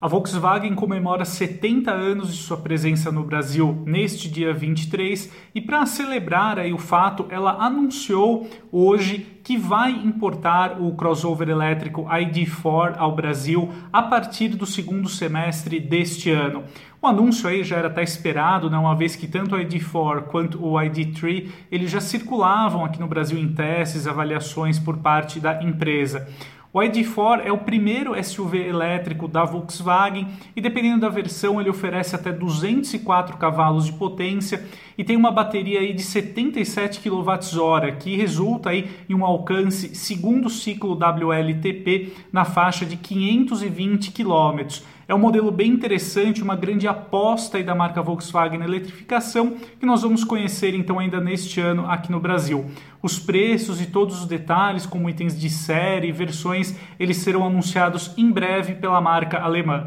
A Volkswagen comemora 70 anos de sua presença no Brasil neste dia 23 e para celebrar aí o fato, ela anunciou hoje que vai importar o crossover elétrico ID4 ao Brasil a partir do segundo semestre deste ano. O anúncio aí já era até esperado, né, uma vez que tanto o ID4 quanto o ID3 eles já circulavam aqui no Brasil em testes, avaliações por parte da empresa. O ID4 é o primeiro SUV elétrico da Volkswagen e dependendo da versão ele oferece até 204 cavalos de potência e tem uma bateria aí de 77 kWh, que resulta aí em um alcance segundo ciclo WLTP na faixa de 520 km. É um modelo bem interessante, uma grande aposta aí da marca Volkswagen na eletrificação, que nós vamos conhecer então ainda neste ano aqui no Brasil. Os preços e todos os detalhes, como itens de série, versões, eles serão anunciados em breve pela marca alemã.